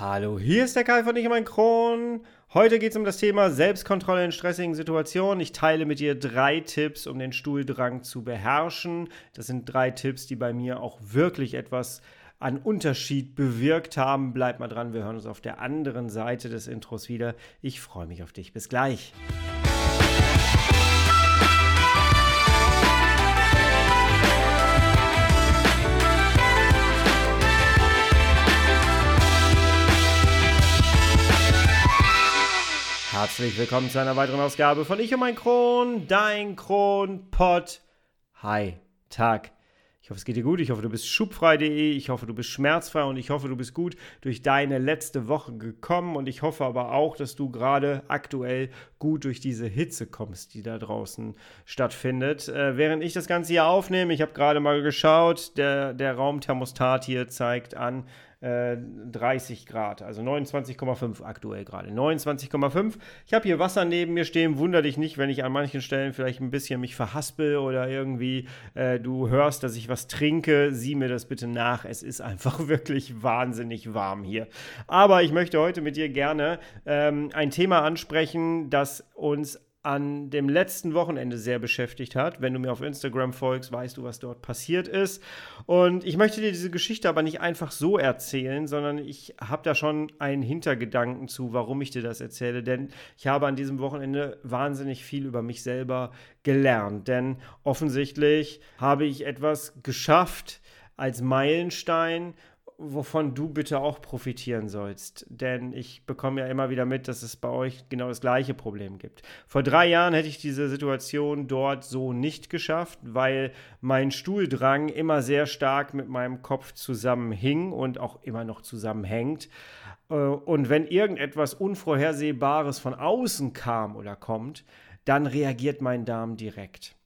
Hallo, hier ist der Kai von Ich mein Kron. Heute geht es um das Thema Selbstkontrolle in stressigen Situationen. Ich teile mit dir drei Tipps, um den Stuhldrang zu beherrschen. Das sind drei Tipps, die bei mir auch wirklich etwas an Unterschied bewirkt haben. Bleib mal dran, wir hören uns auf der anderen Seite des Intros wieder. Ich freue mich auf dich. Bis gleich. Herzlich willkommen zu einer weiteren Ausgabe von Ich und mein Kron, dein Kronpott. Hi, Tag. Ich hoffe, es geht dir gut. Ich hoffe, du bist schubfrei.de. Ich hoffe, du bist schmerzfrei und ich hoffe, du bist gut durch deine letzte Woche gekommen. Und ich hoffe aber auch, dass du gerade aktuell gut durch diese Hitze kommst, die da draußen stattfindet. Äh, während ich das Ganze hier aufnehme, ich habe gerade mal geschaut, der, der Raumthermostat hier zeigt an 30 äh, Grad, also 29,5 aktuell gerade. 29,5. Ich habe hier Wasser neben mir stehen. Wunder dich nicht, wenn ich an manchen Stellen vielleicht ein bisschen mich verhaspel oder irgendwie äh, du hörst, dass ich was trinke. Sieh mir das bitte nach. Es ist einfach wirklich wahnsinnig warm hier. Aber ich möchte heute mit dir gerne ähm, ein Thema ansprechen, das uns an dem letzten Wochenende sehr beschäftigt hat. Wenn du mir auf Instagram folgst, weißt du, was dort passiert ist. Und ich möchte dir diese Geschichte aber nicht einfach so erzählen, sondern ich habe da schon einen Hintergedanken zu, warum ich dir das erzähle. Denn ich habe an diesem Wochenende wahnsinnig viel über mich selber gelernt. Denn offensichtlich habe ich etwas geschafft als Meilenstein, wovon du bitte auch profitieren sollst. Denn ich bekomme ja immer wieder mit, dass es bei euch genau das gleiche Problem gibt. Vor drei Jahren hätte ich diese Situation dort so nicht geschafft, weil mein Stuhldrang immer sehr stark mit meinem Kopf zusammenhing und auch immer noch zusammenhängt. Äh, und wenn irgendetwas Unvorhersehbares von außen kam oder kommt, dann reagiert mein Darm direkt.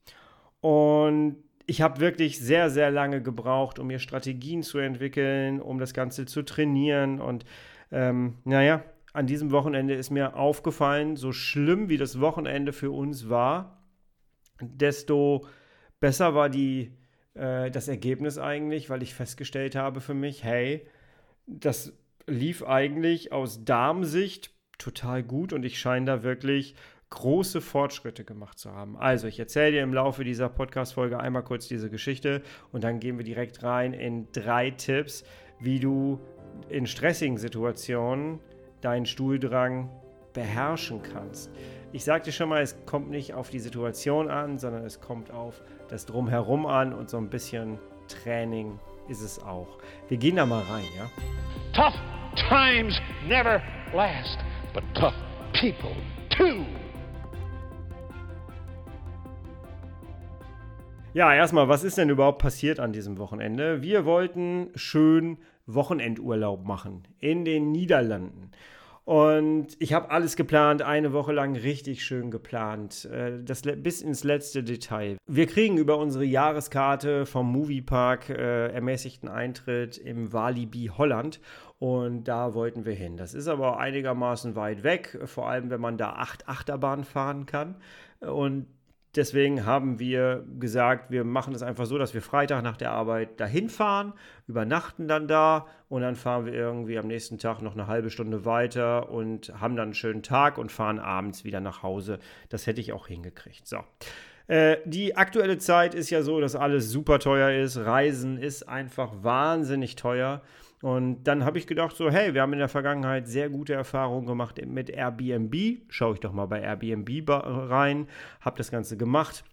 Und ich habe wirklich sehr, sehr lange gebraucht, um mir Strategien zu entwickeln, um das Ganze zu trainieren. Und ähm, naja, an diesem Wochenende ist mir aufgefallen, so schlimm wie das Wochenende für uns war, desto besser war die, äh, das Ergebnis eigentlich, weil ich festgestellt habe für mich, hey, das lief eigentlich aus Darmsicht total gut und ich scheine da wirklich große Fortschritte gemacht zu haben. Also, ich erzähle dir im Laufe dieser Podcast-Folge einmal kurz diese Geschichte und dann gehen wir direkt rein in drei Tipps, wie du in stressigen Situationen deinen Stuhldrang beherrschen kannst. Ich sagte schon mal, es kommt nicht auf die Situation an, sondern es kommt auf das Drumherum an und so ein bisschen Training ist es auch. Wir gehen da mal rein, ja? Tough times never last, but tough people too. Ja, erstmal, was ist denn überhaupt passiert an diesem Wochenende? Wir wollten schön Wochenendurlaub machen in den Niederlanden. Und ich habe alles geplant, eine Woche lang richtig schön geplant, äh, das, bis ins letzte Detail. Wir kriegen über unsere Jahreskarte vom Moviepark äh, ermäßigten Eintritt im Walibi Holland und da wollten wir hin. Das ist aber einigermaßen weit weg, vor allem wenn man da acht Achterbahnen fahren kann. Und Deswegen haben wir gesagt, wir machen es einfach so, dass wir Freitag nach der Arbeit dahin fahren, übernachten dann da und dann fahren wir irgendwie am nächsten Tag noch eine halbe Stunde weiter und haben dann einen schönen Tag und fahren abends wieder nach Hause. Das hätte ich auch hingekriegt. So. Äh, die aktuelle Zeit ist ja so, dass alles super teuer ist. Reisen ist einfach wahnsinnig teuer. Und dann habe ich gedacht, so, hey, wir haben in der Vergangenheit sehr gute Erfahrungen gemacht mit Airbnb. Schaue ich doch mal bei Airbnb rein, habe das Ganze gemacht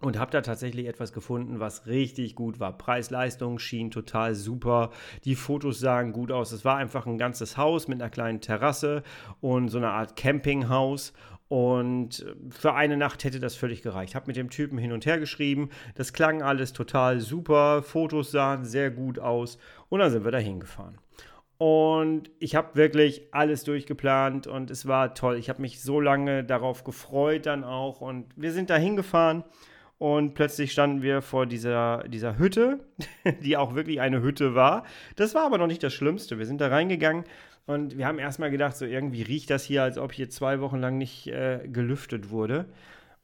und habe da tatsächlich etwas gefunden, was richtig gut war. Preis-Leistung schien total super. Die Fotos sahen gut aus. Es war einfach ein ganzes Haus mit einer kleinen Terrasse und so eine Art Campinghaus. Und für eine Nacht hätte das völlig gereicht. Habe mit dem Typen hin und her geschrieben. Das klang alles total super. Fotos sahen sehr gut aus. Und dann sind wir da hingefahren. Und ich habe wirklich alles durchgeplant und es war toll. Ich habe mich so lange darauf gefreut dann auch. Und wir sind da hingefahren und plötzlich standen wir vor dieser, dieser Hütte, die auch wirklich eine Hütte war. Das war aber noch nicht das Schlimmste. Wir sind da reingegangen und wir haben erstmal gedacht, so irgendwie riecht das hier, als ob hier zwei Wochen lang nicht äh, gelüftet wurde.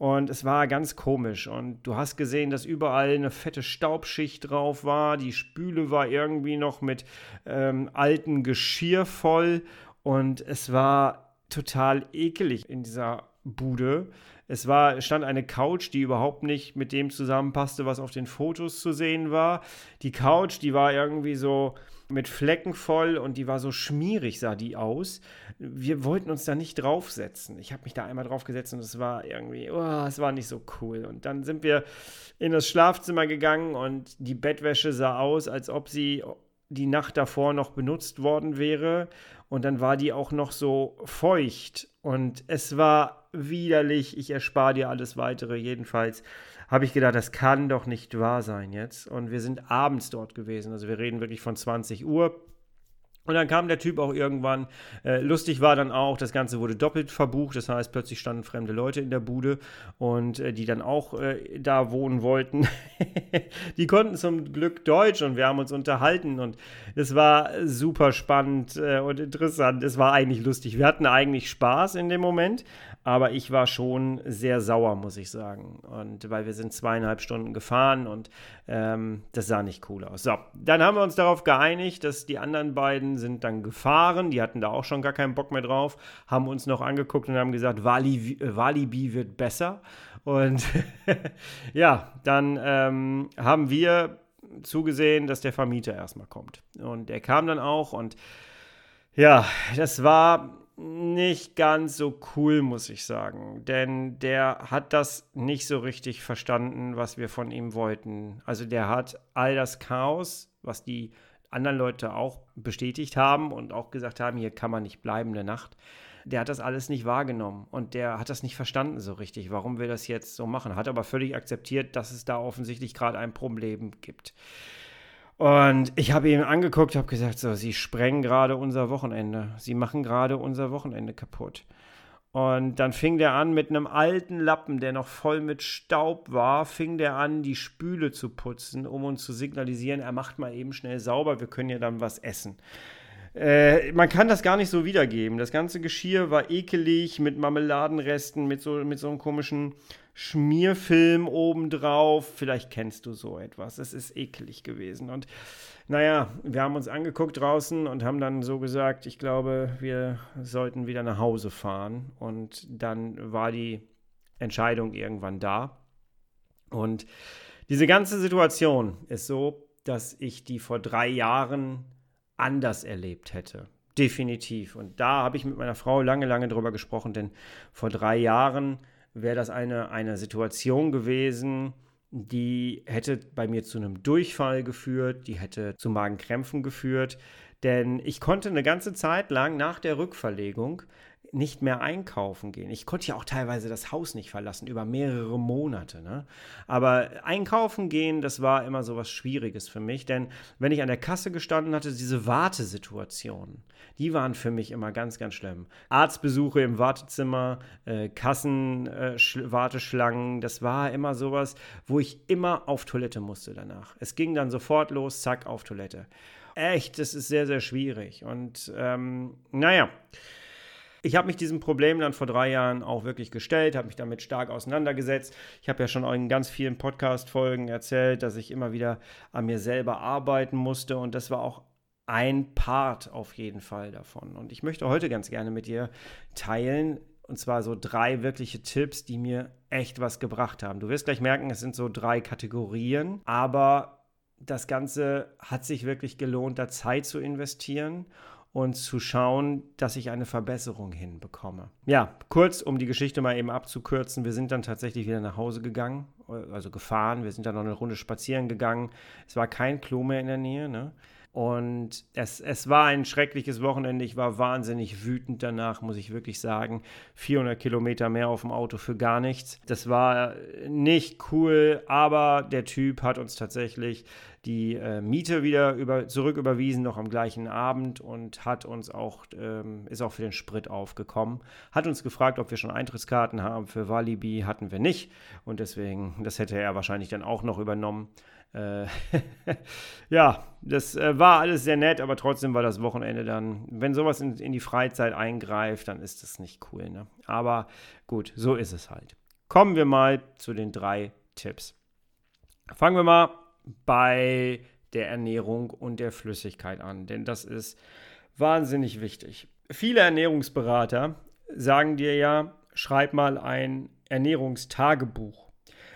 Und es war ganz komisch. Und du hast gesehen, dass überall eine fette Staubschicht drauf war. Die Spüle war irgendwie noch mit ähm, altem Geschirr voll. Und es war total ekelig in dieser Bude. Es war, stand eine Couch, die überhaupt nicht mit dem zusammenpasste, was auf den Fotos zu sehen war. Die Couch, die war irgendwie so mit Flecken voll und die war so schmierig, sah die aus. Wir wollten uns da nicht draufsetzen. Ich habe mich da einmal draufgesetzt und es war irgendwie, oh, es war nicht so cool. Und dann sind wir in das Schlafzimmer gegangen und die Bettwäsche sah aus, als ob sie die Nacht davor noch benutzt worden wäre. Und dann war die auch noch so feucht. Und es war widerlich, ich erspare dir alles weitere. Jedenfalls habe ich gedacht, das kann doch nicht wahr sein jetzt. Und wir sind abends dort gewesen. Also wir reden wirklich von 20 Uhr. Und dann kam der Typ auch irgendwann. Äh, lustig war dann auch, das Ganze wurde doppelt verbucht. Das heißt, plötzlich standen fremde Leute in der Bude und äh, die dann auch äh, da wohnen wollten. die konnten zum Glück Deutsch und wir haben uns unterhalten und es war super spannend äh, und interessant. Es war eigentlich lustig. Wir hatten eigentlich Spaß in dem Moment, aber ich war schon sehr sauer, muss ich sagen. Und weil wir sind zweieinhalb Stunden gefahren und ähm, das sah nicht cool aus. So, dann haben wir uns darauf geeinigt, dass die anderen beiden sind dann gefahren. Die hatten da auch schon gar keinen Bock mehr drauf, haben uns noch angeguckt und haben gesagt, Wali, Walibi wird besser. Und ja, dann ähm, haben wir zugesehen, dass der Vermieter erstmal kommt. Und der kam dann auch und ja, das war nicht ganz so cool, muss ich sagen. Denn der hat das nicht so richtig verstanden, was wir von ihm wollten. Also der hat all das Chaos, was die anderen Leute auch bestätigt haben und auch gesagt haben, hier kann man nicht bleiben eine Nacht. Der hat das alles nicht wahrgenommen und der hat das nicht verstanden so richtig, warum wir das jetzt so machen. Hat aber völlig akzeptiert, dass es da offensichtlich gerade ein Problem gibt. Und ich habe ihn angeguckt, habe gesagt, so, sie sprengen gerade unser Wochenende. Sie machen gerade unser Wochenende kaputt. Und dann fing der an mit einem alten Lappen, der noch voll mit Staub war, fing der an, die Spüle zu putzen, um uns zu signalisieren, er macht mal eben schnell sauber, wir können ja dann was essen. Äh, man kann das gar nicht so wiedergeben. Das ganze Geschirr war ekelig mit Marmeladenresten, mit so, mit so einem komischen Schmierfilm obendrauf. Vielleicht kennst du so etwas. Es ist ekelig gewesen. Und naja, wir haben uns angeguckt draußen und haben dann so gesagt, ich glaube, wir sollten wieder nach Hause fahren. Und dann war die Entscheidung irgendwann da. Und diese ganze Situation ist so, dass ich die vor drei Jahren anders erlebt hätte. Definitiv. Und da habe ich mit meiner Frau lange, lange drüber gesprochen, denn vor drei Jahren wäre das eine, eine Situation gewesen, die hätte bei mir zu einem Durchfall geführt, die hätte zu Magenkrämpfen geführt. Denn ich konnte eine ganze Zeit lang nach der Rückverlegung nicht mehr einkaufen gehen. Ich konnte ja auch teilweise das Haus nicht verlassen, über mehrere Monate. Ne? Aber einkaufen gehen, das war immer so was Schwieriges für mich, denn wenn ich an der Kasse gestanden hatte, diese Wartesituationen, die waren für mich immer ganz, ganz schlimm. Arztbesuche im Wartezimmer, äh, Kassenwarteschlangen, äh, das war immer sowas, wo ich immer auf Toilette musste danach. Es ging dann sofort los, zack, auf Toilette. Echt, das ist sehr, sehr schwierig. Und ähm, naja. Ich habe mich diesem Problem dann vor drei Jahren auch wirklich gestellt, habe mich damit stark auseinandergesetzt. Ich habe ja schon in ganz vielen Podcast-Folgen erzählt, dass ich immer wieder an mir selber arbeiten musste und das war auch ein Part auf jeden Fall davon. Und ich möchte heute ganz gerne mit dir teilen, und zwar so drei wirkliche Tipps, die mir echt was gebracht haben. Du wirst gleich merken, es sind so drei Kategorien, aber das Ganze hat sich wirklich gelohnt, da Zeit zu investieren und zu schauen, dass ich eine Verbesserung hinbekomme. Ja, kurz, um die Geschichte mal eben abzukürzen, wir sind dann tatsächlich wieder nach Hause gegangen, also gefahren, wir sind dann noch eine Runde spazieren gegangen. Es war kein Klo mehr in der Nähe, ne? Und es, es war ein schreckliches Wochenende. Ich war wahnsinnig wütend danach, muss ich wirklich sagen. 400 Kilometer mehr auf dem Auto für gar nichts. Das war nicht cool, aber der Typ hat uns tatsächlich die äh, Miete wieder über, zurücküberwiesen, noch am gleichen Abend und hat uns auch, ähm, ist auch für den Sprit aufgekommen. Hat uns gefragt, ob wir schon Eintrittskarten haben für Walibi. Hatten wir nicht. Und deswegen, das hätte er wahrscheinlich dann auch noch übernommen. Äh, ja, das äh, war alles sehr nett, aber trotzdem war das Wochenende dann, wenn sowas in, in die Freizeit eingreift, dann ist das nicht cool. Ne? Aber gut, so ist es halt. Kommen wir mal zu den drei Tipps. Fangen wir mal bei der Ernährung und der Flüssigkeit an, denn das ist wahnsinnig wichtig. Viele Ernährungsberater sagen dir ja, schreib mal ein Ernährungstagebuch,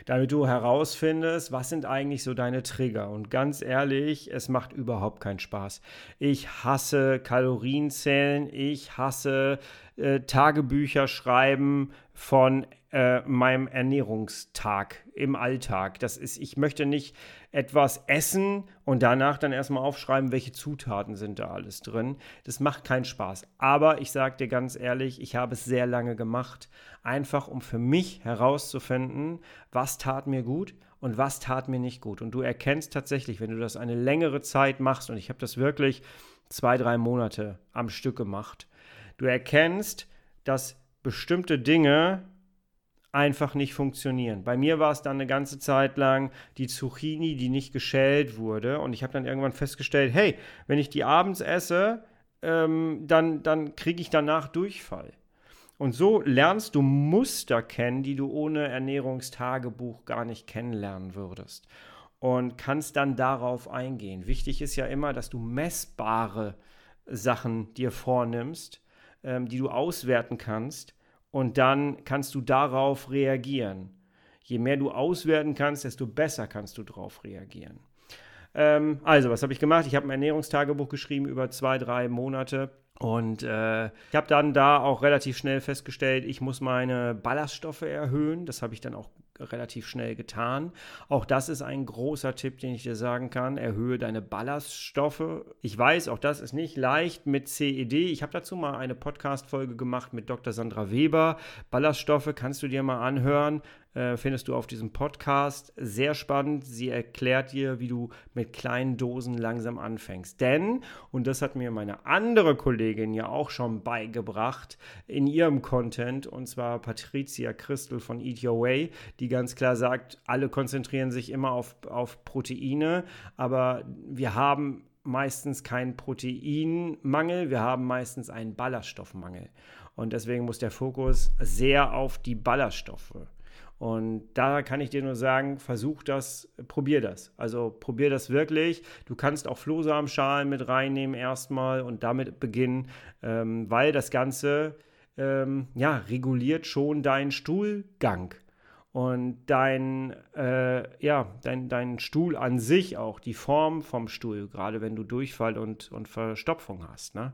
damit du herausfindest, was sind eigentlich so deine Trigger. Und ganz ehrlich, es macht überhaupt keinen Spaß. Ich hasse Kalorienzählen, ich hasse äh, Tagebücher schreiben von äh, meinem Ernährungstag im Alltag. Das ist, ich möchte nicht etwas essen und danach dann erstmal aufschreiben, welche Zutaten sind da alles drin. Das macht keinen Spaß. Aber ich sage dir ganz ehrlich, ich habe es sehr lange gemacht, einfach um für mich herauszufinden, was tat mir gut und was tat mir nicht gut. Und du erkennst tatsächlich, wenn du das eine längere Zeit machst, und ich habe das wirklich zwei, drei Monate am Stück gemacht, du erkennst, dass bestimmte Dinge einfach nicht funktionieren. Bei mir war es dann eine ganze Zeit lang die Zucchini, die nicht geschält wurde. Und ich habe dann irgendwann festgestellt, hey, wenn ich die abends esse, ähm, dann, dann kriege ich danach Durchfall. Und so lernst du Muster kennen, die du ohne Ernährungstagebuch gar nicht kennenlernen würdest. Und kannst dann darauf eingehen. Wichtig ist ja immer, dass du messbare Sachen dir vornimmst, ähm, die du auswerten kannst und dann kannst du darauf reagieren. Je mehr du auswerten kannst, desto besser kannst du darauf reagieren. Ähm, also, was habe ich gemacht? Ich habe ein Ernährungstagebuch geschrieben über zwei, drei Monate. Und äh, ich habe dann da auch relativ schnell festgestellt, ich muss meine Ballaststoffe erhöhen. Das habe ich dann auch relativ schnell getan. Auch das ist ein großer Tipp, den ich dir sagen kann. Erhöhe deine Ballaststoffe. Ich weiß, auch das ist nicht leicht mit CED. Ich habe dazu mal eine Podcast-Folge gemacht mit Dr. Sandra Weber. Ballaststoffe kannst du dir mal anhören. Äh, findest du auf diesem Podcast. Sehr spannend. Sie erklärt dir, wie du mit kleinen Dosen langsam anfängst. Denn, und das hat mir meine andere Kollegin ja auch schon beigebracht in ihrem Content, und zwar Patricia Christel von Eat Your Way, die ganz klar sagt, alle konzentrieren sich immer auf, auf Proteine, aber wir haben meistens keinen Proteinmangel, wir haben meistens einen Ballaststoffmangel. Und deswegen muss der Fokus sehr auf die Ballaststoffe und da kann ich dir nur sagen, versuch das, probier das. Also probier das wirklich. Du kannst auch Flohsamenschalen mit reinnehmen erstmal und damit beginnen, ähm, weil das Ganze ähm, ja, reguliert schon deinen Stuhlgang und dein, äh, ja, dein, dein Stuhl an sich auch, die Form vom Stuhl, gerade wenn du Durchfall und, und Verstopfung hast. Ne?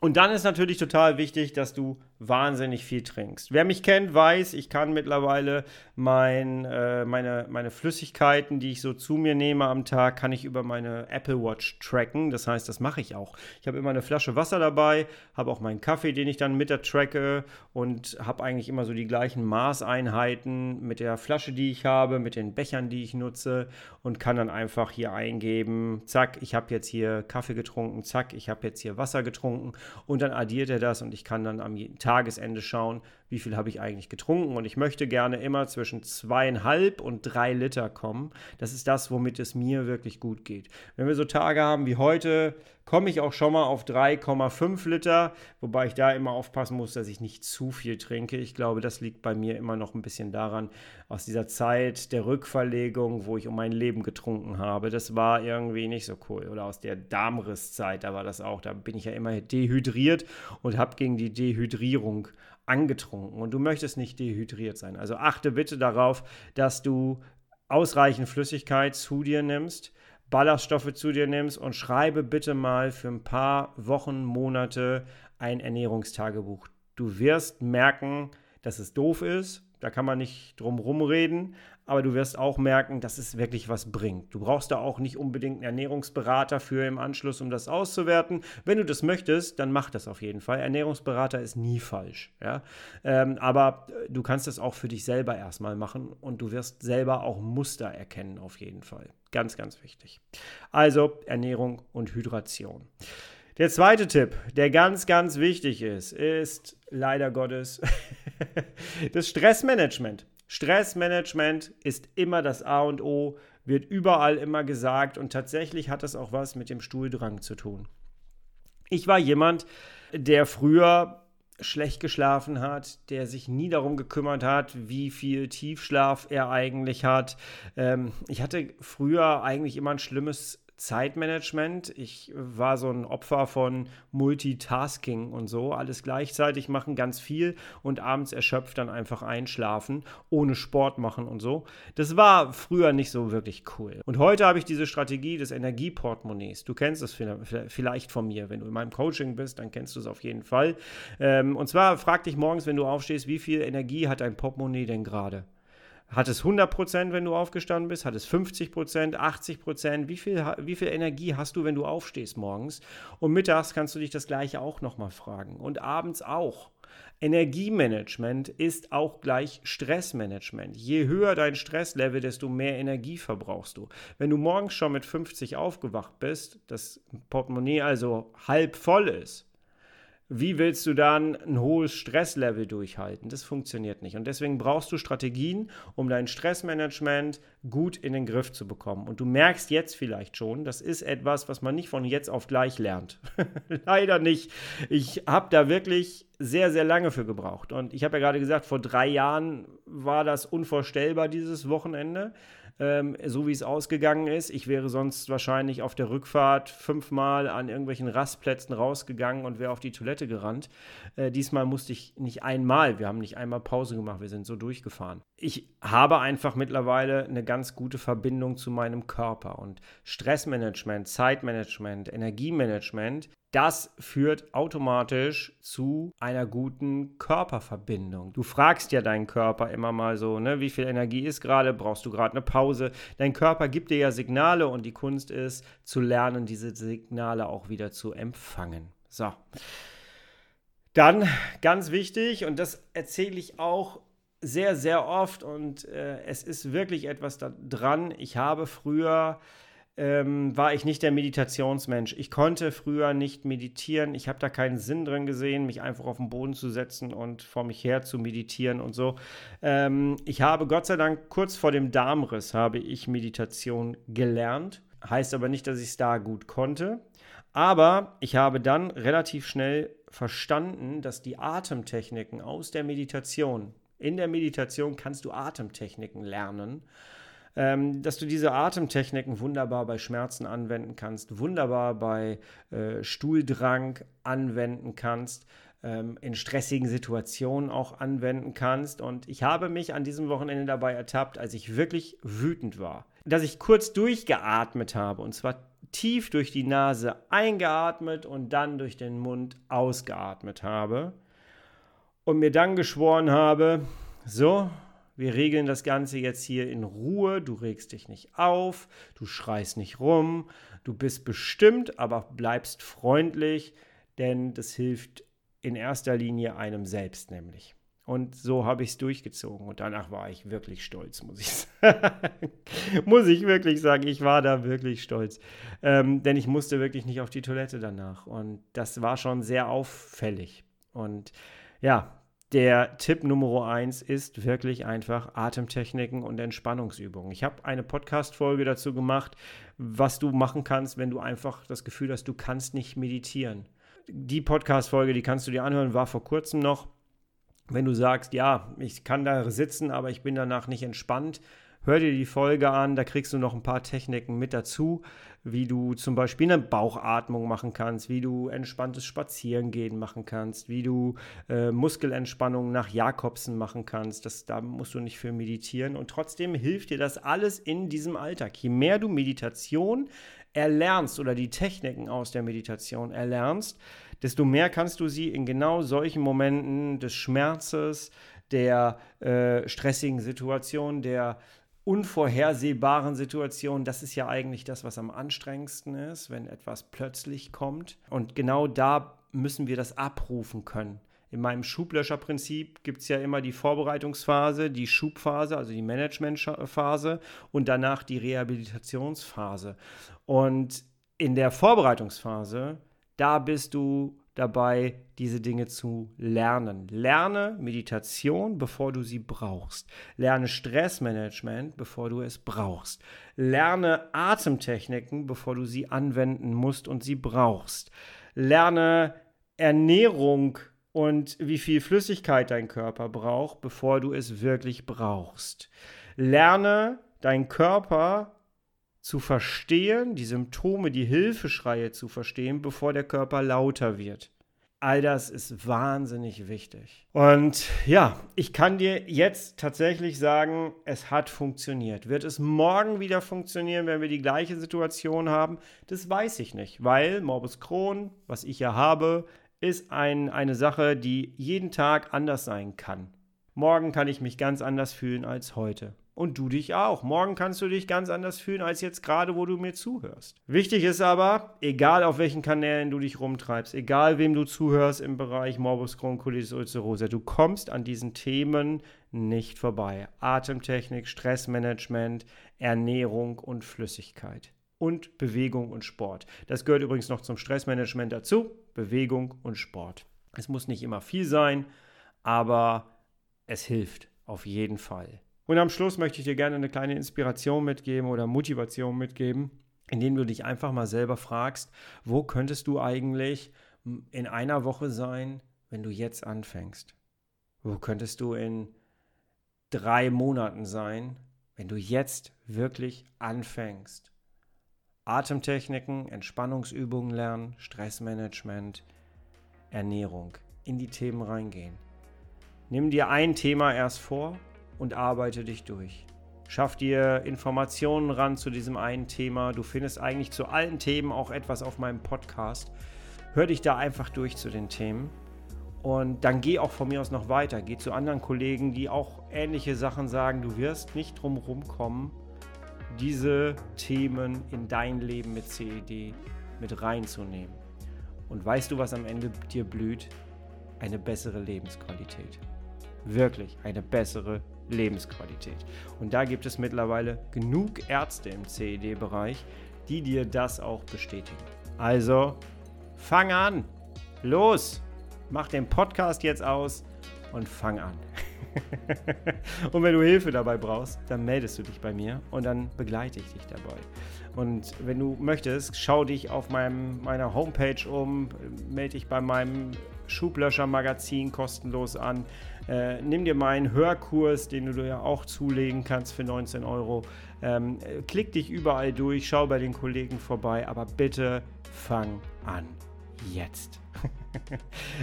Und dann ist natürlich total wichtig, dass du wahnsinnig viel trinkst. Wer mich kennt, weiß, ich kann mittlerweile mein, äh, meine, meine Flüssigkeiten, die ich so zu mir nehme am Tag, kann ich über meine Apple Watch tracken. Das heißt, das mache ich auch. Ich habe immer eine Flasche Wasser dabei, habe auch meinen Kaffee, den ich dann mit der tracke und habe eigentlich immer so die gleichen Maßeinheiten mit der Flasche, die ich habe, mit den Bechern, die ich nutze und kann dann einfach hier eingeben, zack, ich habe jetzt hier Kaffee getrunken, zack, ich habe jetzt hier Wasser getrunken und dann addiert er das und ich kann dann am Tag Tagesende schauen, wie viel habe ich eigentlich getrunken. Und ich möchte gerne immer zwischen zweieinhalb und drei Liter kommen. Das ist das, womit es mir wirklich gut geht. Wenn wir so Tage haben wie heute, komme ich auch schon mal auf 3,5 Liter, wobei ich da immer aufpassen muss, dass ich nicht zu viel trinke. Ich glaube, das liegt bei mir immer noch ein bisschen daran, aus dieser Zeit der Rückverlegung, wo ich um mein Leben getrunken habe. Das war irgendwie nicht so cool. Oder aus der Darmrisszeit, da war das auch. Da bin ich ja immer dehydriert und habe gegen die Dehydrierung angetrunken. Und du möchtest nicht dehydriert sein. Also achte bitte darauf, dass du ausreichend Flüssigkeit zu dir nimmst Ballaststoffe zu dir nimmst und schreibe bitte mal für ein paar Wochen, Monate ein Ernährungstagebuch. Du wirst merken, dass es doof ist, da kann man nicht drum rumreden, aber du wirst auch merken, dass es wirklich was bringt. Du brauchst da auch nicht unbedingt einen Ernährungsberater für im Anschluss, um das auszuwerten. Wenn du das möchtest, dann mach das auf jeden Fall. Ernährungsberater ist nie falsch. Ja? Ähm, aber du kannst das auch für dich selber erstmal machen und du wirst selber auch Muster erkennen, auf jeden Fall. Ganz, ganz wichtig. Also Ernährung und Hydration. Der zweite Tipp, der ganz, ganz wichtig ist, ist leider Gottes das Stressmanagement. Stressmanagement ist immer das A und O, wird überall immer gesagt und tatsächlich hat das auch was mit dem Stuhldrang zu tun. Ich war jemand, der früher schlecht geschlafen hat, der sich nie darum gekümmert hat, wie viel Tiefschlaf er eigentlich hat. Ähm, ich hatte früher eigentlich immer ein schlimmes Zeitmanagement. Ich war so ein Opfer von Multitasking und so. Alles gleichzeitig machen, ganz viel und abends erschöpft dann einfach einschlafen, ohne Sport machen und so. Das war früher nicht so wirklich cool. Und heute habe ich diese Strategie des Energieportemonnaies. Du kennst es vielleicht von mir. Wenn du in meinem Coaching bist, dann kennst du es auf jeden Fall. Ähm, und zwar frag dich morgens, wenn du aufstehst, wie viel Energie hat dein Portemonnaie denn gerade? Hat es 100%, wenn du aufgestanden bist? Hat es 50%, 80%? Wie viel, wie viel Energie hast du, wenn du aufstehst morgens? Und mittags kannst du dich das gleiche auch nochmal fragen. Und abends auch. Energiemanagement ist auch gleich Stressmanagement. Je höher dein Stresslevel, desto mehr Energie verbrauchst du. Wenn du morgens schon mit 50 aufgewacht bist, das Portemonnaie also halb voll ist, wie willst du dann ein hohes Stresslevel durchhalten? Das funktioniert nicht. Und deswegen brauchst du Strategien, um dein Stressmanagement gut in den Griff zu bekommen. Und du merkst jetzt vielleicht schon, das ist etwas, was man nicht von jetzt auf gleich lernt. Leider nicht. Ich habe da wirklich sehr, sehr lange für gebraucht. Und ich habe ja gerade gesagt, vor drei Jahren war das unvorstellbar, dieses Wochenende ähm, so wie es ausgegangen ist. Ich wäre sonst wahrscheinlich auf der Rückfahrt fünfmal an irgendwelchen Rastplätzen rausgegangen und wäre auf die Toilette gerannt. Äh, diesmal musste ich nicht einmal, wir haben nicht einmal Pause gemacht, wir sind so durchgefahren. Ich habe einfach mittlerweile eine ganz gute Verbindung zu meinem Körper und Stressmanagement, Zeitmanagement, Energiemanagement das führt automatisch zu einer guten Körperverbindung. Du fragst ja deinen Körper immer mal so, ne, wie viel Energie ist gerade, brauchst du gerade eine Pause? Dein Körper gibt dir ja Signale und die Kunst ist zu lernen, diese Signale auch wieder zu empfangen. So. Dann ganz wichtig, und das erzähle ich auch sehr, sehr oft und äh, es ist wirklich etwas da dran. Ich habe früher ähm, war ich nicht der Meditationsmensch. Ich konnte früher nicht meditieren. Ich habe da keinen Sinn drin gesehen, mich einfach auf den Boden zu setzen und vor mich her zu meditieren und so. Ähm, ich habe Gott sei Dank kurz vor dem Darmriss habe ich Meditation gelernt. Heißt aber nicht, dass ich es da gut konnte. Aber ich habe dann relativ schnell verstanden, dass die Atemtechniken aus der Meditation, in der Meditation kannst du Atemtechniken lernen ähm, dass du diese Atemtechniken wunderbar bei Schmerzen anwenden kannst, wunderbar bei äh, Stuhldrang anwenden kannst, ähm, in stressigen Situationen auch anwenden kannst. Und ich habe mich an diesem Wochenende dabei ertappt, als ich wirklich wütend war, dass ich kurz durchgeatmet habe und zwar tief durch die Nase eingeatmet und dann durch den Mund ausgeatmet habe und mir dann geschworen habe, so, wir regeln das Ganze jetzt hier in Ruhe, du regst dich nicht auf, du schreist nicht rum, du bist bestimmt, aber bleibst freundlich, denn das hilft in erster Linie einem selbst nämlich. Und so habe ich es durchgezogen. Und danach war ich wirklich stolz, muss ich sagen. muss ich wirklich sagen, ich war da wirklich stolz. Ähm, denn ich musste wirklich nicht auf die Toilette danach. Und das war schon sehr auffällig. Und ja, der Tipp Nummer eins ist wirklich einfach Atemtechniken und Entspannungsübungen. Ich habe eine Podcast-Folge dazu gemacht, was du machen kannst, wenn du einfach das Gefühl hast, du kannst nicht meditieren. Die Podcast-Folge, die kannst du dir anhören, war vor kurzem noch. Wenn du sagst, ja, ich kann da sitzen, aber ich bin danach nicht entspannt, Hör dir die Folge an, da kriegst du noch ein paar Techniken mit dazu, wie du zum Beispiel eine Bauchatmung machen kannst, wie du entspanntes Spazierengehen machen kannst, wie du äh, Muskelentspannung nach Jakobsen machen kannst. Das, da musst du nicht für meditieren und trotzdem hilft dir das alles in diesem Alltag. Je mehr du Meditation erlernst oder die Techniken aus der Meditation erlernst, desto mehr kannst du sie in genau solchen Momenten des Schmerzes, der äh, stressigen Situation, der unvorhersehbaren Situationen, das ist ja eigentlich das, was am anstrengendsten ist, wenn etwas plötzlich kommt. Und genau da müssen wir das abrufen können. In meinem Schublöscherprinzip gibt es ja immer die Vorbereitungsphase, die Schubphase, also die Managementphase und danach die Rehabilitationsphase. Und in der Vorbereitungsphase, da bist du dabei, diese Dinge zu lernen. Lerne Meditation, bevor du sie brauchst. Lerne Stressmanagement, bevor du es brauchst. Lerne Atemtechniken, bevor du sie anwenden musst und sie brauchst. Lerne Ernährung und wie viel Flüssigkeit dein Körper braucht, bevor du es wirklich brauchst. Lerne deinen Körper zu verstehen, die Symptome, die Hilfeschreie zu verstehen, bevor der Körper lauter wird. All das ist wahnsinnig wichtig. Und ja, ich kann dir jetzt tatsächlich sagen, es hat funktioniert. Wird es morgen wieder funktionieren, wenn wir die gleiche Situation haben? Das weiß ich nicht, weil Morbus Crohn, was ich ja habe, ist ein, eine Sache, die jeden Tag anders sein kann. Morgen kann ich mich ganz anders fühlen als heute. Und du dich auch. Morgen kannst du dich ganz anders fühlen als jetzt gerade, wo du mir zuhörst. Wichtig ist aber, egal auf welchen Kanälen du dich rumtreibst, egal wem du zuhörst im Bereich Morbus Crohn, Colitis ulcerosa, du kommst an diesen Themen nicht vorbei. Atemtechnik, Stressmanagement, Ernährung und Flüssigkeit. Und Bewegung und Sport. Das gehört übrigens noch zum Stressmanagement dazu. Bewegung und Sport. Es muss nicht immer viel sein, aber es hilft auf jeden Fall. Und am Schluss möchte ich dir gerne eine kleine Inspiration mitgeben oder Motivation mitgeben, indem du dich einfach mal selber fragst, wo könntest du eigentlich in einer Woche sein, wenn du jetzt anfängst? Wo könntest du in drei Monaten sein, wenn du jetzt wirklich anfängst? Atemtechniken, Entspannungsübungen lernen, Stressmanagement, Ernährung, in die Themen reingehen. Nimm dir ein Thema erst vor und arbeite dich durch. Schaff dir Informationen ran zu diesem einen Thema. Du findest eigentlich zu allen Themen auch etwas auf meinem Podcast. Hör dich da einfach durch zu den Themen. Und dann geh auch von mir aus noch weiter. Geh zu anderen Kollegen, die auch ähnliche Sachen sagen. Du wirst nicht drum kommen, diese Themen in dein Leben mit CED mit reinzunehmen. Und weißt du, was am Ende dir blüht? Eine bessere Lebensqualität. Wirklich eine bessere Lebensqualität. Und da gibt es mittlerweile genug Ärzte im CED-Bereich, die dir das auch bestätigen. Also, fang an. Los. Mach den Podcast jetzt aus und fang an. und wenn du Hilfe dabei brauchst, dann meldest du dich bei mir und dann begleite ich dich dabei. Und wenn du möchtest, schau dich auf meinem, meiner Homepage um, melde dich bei meinem Schublöscher-Magazin kostenlos an. Äh, nimm dir meinen Hörkurs, den du ja auch zulegen kannst für 19 Euro. Ähm, klick dich überall durch, schau bei den Kollegen vorbei, aber bitte fang an. Jetzt.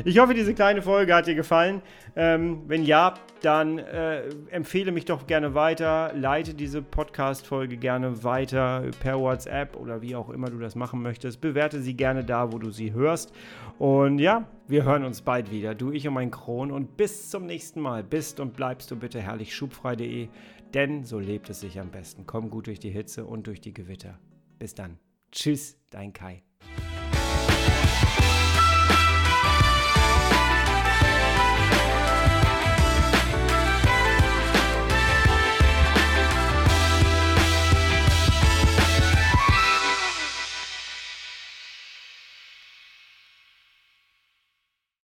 ich hoffe, diese kleine Folge hat dir gefallen. Ähm, wenn ja, dann äh, empfehle mich doch gerne weiter. Leite diese Podcast-Folge gerne weiter per WhatsApp oder wie auch immer du das machen möchtest. Bewerte sie gerne da, wo du sie hörst. Und ja, wir hören uns bald wieder. Du, ich und mein Kron. Und bis zum nächsten Mal. Bist und bleibst du bitte herrlich schubfrei.de, denn so lebt es sich am besten. Komm gut durch die Hitze und durch die Gewitter. Bis dann. Tschüss, dein Kai.